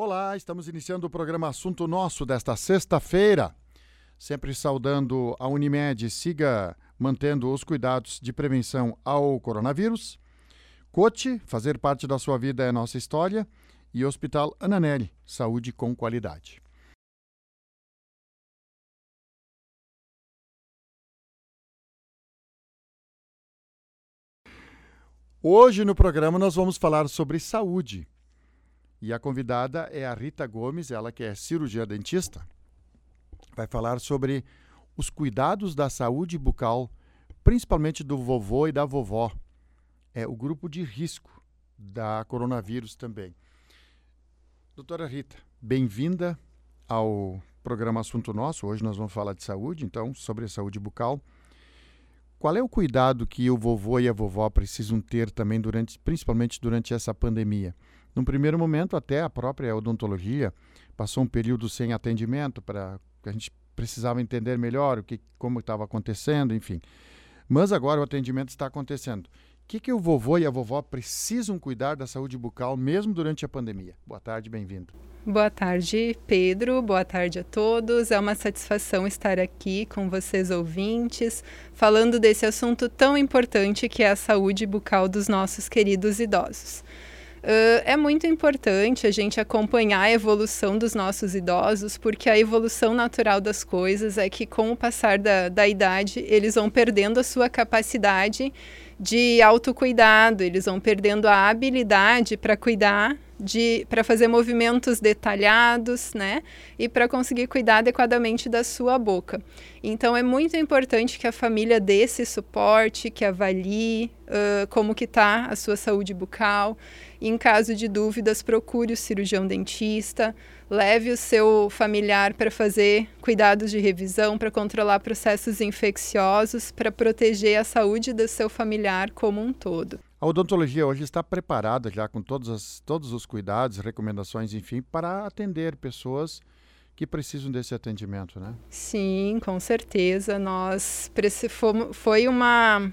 Olá, estamos iniciando o programa Assunto Nosso desta sexta-feira. Sempre saudando a Unimed, siga mantendo os cuidados de prevenção ao coronavírus. Cote, fazer parte da sua vida é nossa história. E Hospital Ananelli, saúde com qualidade. Hoje no programa nós vamos falar sobre saúde. E a convidada é a Rita Gomes, ela que é cirurgia dentista. Vai falar sobre os cuidados da saúde bucal, principalmente do vovô e da vovó. É o grupo de risco da coronavírus também. Doutora Rita, bem-vinda ao programa Assunto Nosso. Hoje nós vamos falar de saúde, então, sobre a saúde bucal. Qual é o cuidado que o vovô e a vovó precisam ter também durante, principalmente durante essa pandemia? Num primeiro momento, até a própria odontologia passou um período sem atendimento para a gente precisava entender melhor o que, como estava acontecendo, enfim. Mas agora o atendimento está acontecendo. O que, que o vovô e a vovó precisam cuidar da saúde bucal mesmo durante a pandemia? Boa tarde, bem-vindo. Boa tarde, Pedro. Boa tarde a todos. É uma satisfação estar aqui com vocês ouvintes, falando desse assunto tão importante que é a saúde bucal dos nossos queridos idosos. Uh, é muito importante a gente acompanhar a evolução dos nossos idosos, porque a evolução natural das coisas é que, com o passar da, da idade, eles vão perdendo a sua capacidade de autocuidado, eles vão perdendo a habilidade para cuidar de para fazer movimentos detalhados, né? E para conseguir cuidar adequadamente da sua boca. Então é muito importante que a família dê esse suporte, que avalie uh, como que está a sua saúde bucal. Em caso de dúvidas, procure o cirurgião dentista, leve o seu familiar para fazer cuidados de revisão, para controlar processos infecciosos, para proteger a saúde do seu familiar como um todo. A odontologia hoje está preparada já com todos, as, todos os cuidados, recomendações, enfim, para atender pessoas que precisam desse atendimento, né? Sim, com certeza. Nós foi uma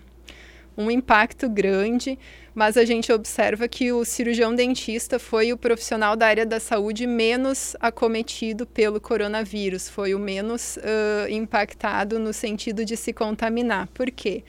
um impacto grande, mas a gente observa que o cirurgião dentista foi o profissional da área da saúde menos acometido pelo coronavírus, foi o menos uh, impactado no sentido de se contaminar. Por quê?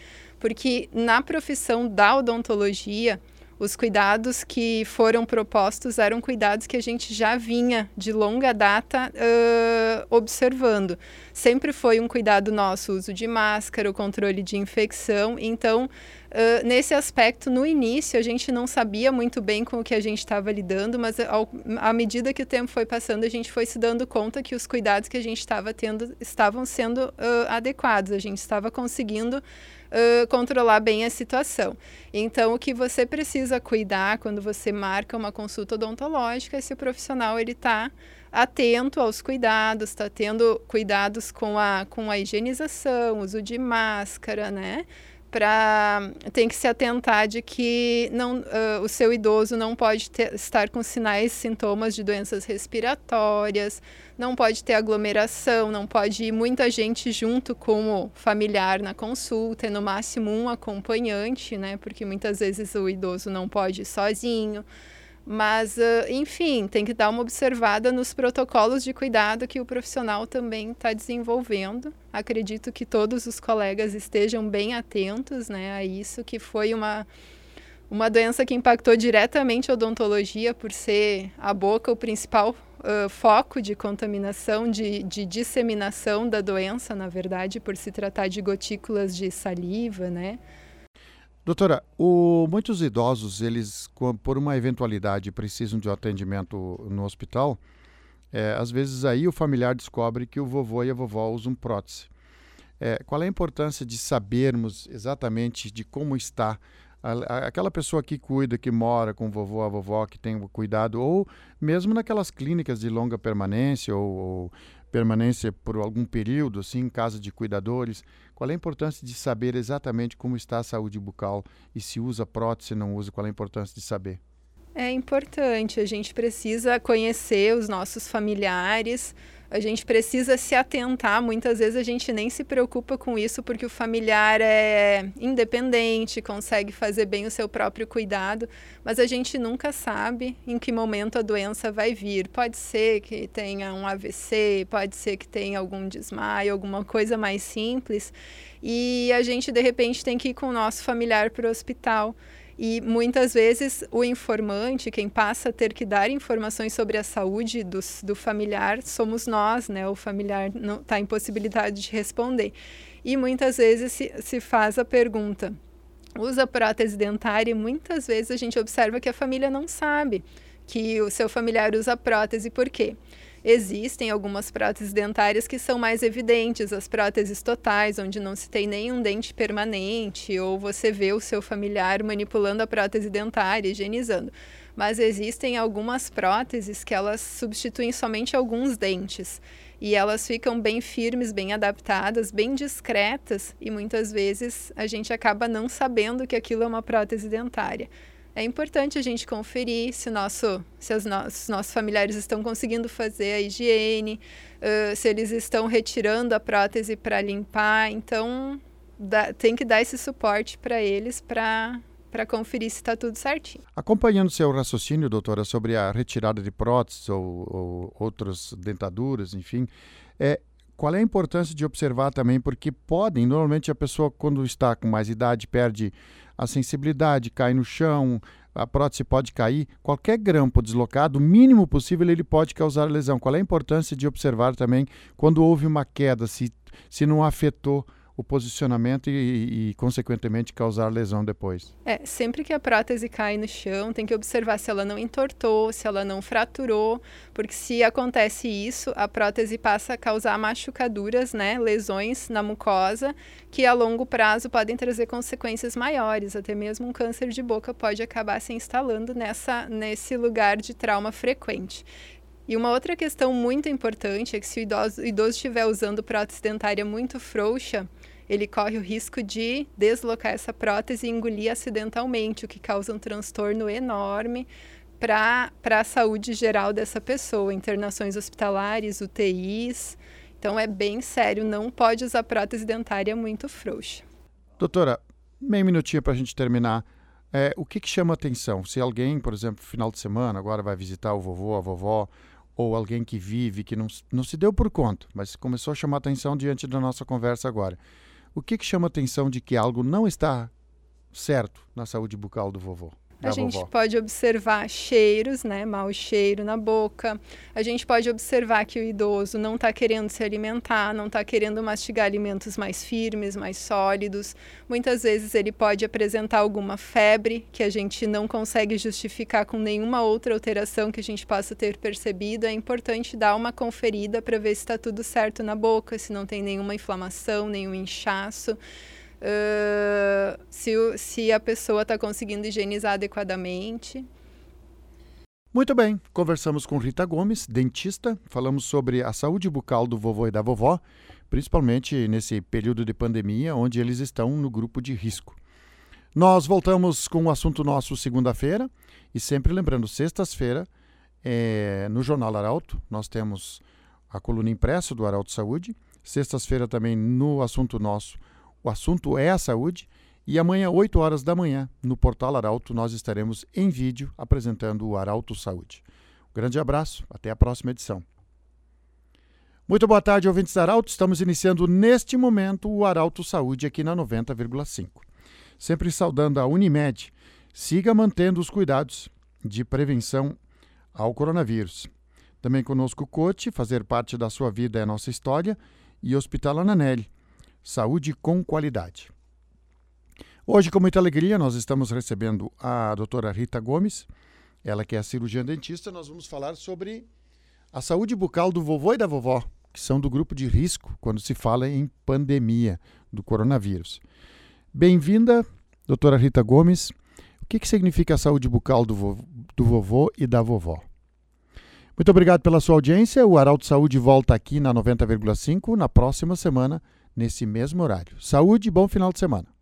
Na profissão da odontologia, os cuidados que foram propostos eram cuidados que a gente já vinha de longa data uh, observando. Sempre foi um cuidado nosso o uso de máscara, o controle de infecção. Então, uh, nesse aspecto, no início, a gente não sabia muito bem com o que a gente estava lidando, mas ao, à medida que o tempo foi passando, a gente foi se dando conta que os cuidados que a gente estava tendo estavam sendo uh, adequados. A gente estava conseguindo uh, controlar bem a situação. Então, o que você precisa cuidar quando você marca uma consulta odontológica é se o profissional ele está atento aos cuidados, está tendo cuidados com a, com a higienização, uso de máscara, né? Para tem que se atentar de que não, uh, o seu idoso não pode ter, estar com sinais sintomas de doenças respiratórias, não pode ter aglomeração, não pode ir muita gente junto com o familiar na consulta, é no máximo um acompanhante, né? Porque muitas vezes o idoso não pode ir sozinho. Mas, uh, enfim, tem que dar uma observada nos protocolos de cuidado que o profissional também está desenvolvendo. Acredito que todos os colegas estejam bem atentos né, a isso, que foi uma, uma doença que impactou diretamente a odontologia, por ser a boca o principal uh, foco de contaminação, de, de disseminação da doença, na verdade, por se tratar de gotículas de saliva, né? Doutora, o, muitos idosos, eles, por uma eventualidade, precisam de um atendimento no hospital. É, às vezes aí o familiar descobre que o vovô e a vovó usam prótese. É, qual é a importância de sabermos exatamente de como está a, a, aquela pessoa que cuida, que mora com o vovô, a vovó, que tem o cuidado, ou mesmo naquelas clínicas de longa permanência ou, ou permanência por algum período, assim, em casa de cuidadores, qual é a importância de saber exatamente como está a saúde bucal e se usa prótese, não usa, qual é a importância de saber? É importante, a gente precisa conhecer os nossos familiares, a gente precisa se atentar. Muitas vezes a gente nem se preocupa com isso porque o familiar é independente, consegue fazer bem o seu próprio cuidado, mas a gente nunca sabe em que momento a doença vai vir. Pode ser que tenha um AVC, pode ser que tenha algum desmaio, alguma coisa mais simples, e a gente de repente tem que ir com o nosso familiar para o hospital. E muitas vezes o informante, quem passa a ter que dar informações sobre a saúde do, do familiar, somos nós, né? O familiar não está em possibilidade de responder. E muitas vezes se, se faz a pergunta: usa prótese dentária? E muitas vezes a gente observa que a família não sabe que o seu familiar usa prótese. Por quê? Existem algumas próteses dentárias que são mais evidentes, as próteses totais, onde não se tem nenhum dente permanente, ou você vê o seu familiar manipulando a prótese dentária, higienizando. Mas existem algumas próteses que elas substituem somente alguns dentes e elas ficam bem firmes, bem adaptadas, bem discretas e muitas vezes a gente acaba não sabendo que aquilo é uma prótese dentária é importante a gente conferir se, nosso, se os nossos, nossos familiares estão conseguindo fazer a higiene, uh, se eles estão retirando a prótese para limpar. Então, dá, tem que dar esse suporte para eles para para conferir se está tudo certinho. Acompanhando seu raciocínio, doutora, sobre a retirada de próteses ou, ou outras dentaduras, enfim, é, qual é a importância de observar também? Porque podem, normalmente a pessoa, quando está com mais idade, perde a sensibilidade, cai no chão, a prótese pode cair. Qualquer grampo deslocado, o mínimo possível, ele pode causar lesão. Qual é a importância de observar também quando houve uma queda, se, se não afetou o posicionamento e, e, consequentemente, causar lesão depois. É, sempre que a prótese cai no chão, tem que observar se ela não entortou, se ela não fraturou, porque se acontece isso, a prótese passa a causar machucaduras, né, lesões na mucosa, que a longo prazo podem trazer consequências maiores, até mesmo um câncer de boca pode acabar se instalando nessa, nesse lugar de trauma frequente. E uma outra questão muito importante é que se o idoso, o idoso estiver usando prótese dentária muito frouxa, ele corre o risco de deslocar essa prótese e engolir acidentalmente, o que causa um transtorno enorme para a saúde geral dessa pessoa, internações hospitalares, UTIs. Então é bem sério, não pode usar prótese dentária muito frouxa. Doutora, meio minutinho para a gente terminar. É, o que, que chama atenção? Se alguém, por exemplo, final de semana, agora vai visitar o vovô, a vovó, ou alguém que vive, que não, não se deu por conta, mas começou a chamar atenção diante da nossa conversa agora. O que, que chama atenção de que algo não está certo na saúde bucal do vovô? A gente vovó. pode observar cheiros, né? Mau cheiro na boca. A gente pode observar que o idoso não está querendo se alimentar, não está querendo mastigar alimentos mais firmes, mais sólidos. Muitas vezes ele pode apresentar alguma febre que a gente não consegue justificar com nenhuma outra alteração que a gente possa ter percebido. É importante dar uma conferida para ver se está tudo certo na boca, se não tem nenhuma inflamação, nenhum inchaço uh, se, se a pessoa está conseguindo higienizar adequadamente. Muito bem, conversamos com Rita Gomes, dentista, falamos sobre a saúde bucal do vovô e da vovó, principalmente nesse período de pandemia, onde eles estão no grupo de risco. Nós voltamos com o assunto nosso segunda-feira e sempre lembrando, sextas-feira, é, no Jornal Arauto, nós temos a coluna impressa do Arauto Saúde, sextas-feira também no assunto nosso o assunto é a saúde e amanhã, 8 horas da manhã, no Portal Arauto, nós estaremos em vídeo apresentando o Arauto Saúde. Um grande abraço, até a próxima edição. Muito boa tarde, ouvintes Arauto. Estamos iniciando neste momento o Arauto Saúde aqui na 90,5. Sempre saudando a Unimed. Siga mantendo os cuidados de prevenção ao coronavírus. Também conosco o Cote, fazer parte da sua vida é nossa história, e Hospital Ananelli saúde com qualidade. Hoje, com muita alegria, nós estamos recebendo a doutora Rita Gomes, ela que é cirurgiã dentista. Nós vamos falar sobre a saúde bucal do vovô e da vovó, que são do grupo de risco quando se fala em pandemia do coronavírus. Bem-vinda, doutora Rita Gomes. O que, que significa a saúde bucal do, vo do vovô e da vovó? Muito obrigado pela sua audiência. O Arauto Saúde volta aqui na 90,5 na próxima semana nesse mesmo horário. Saúde e bom final de semana.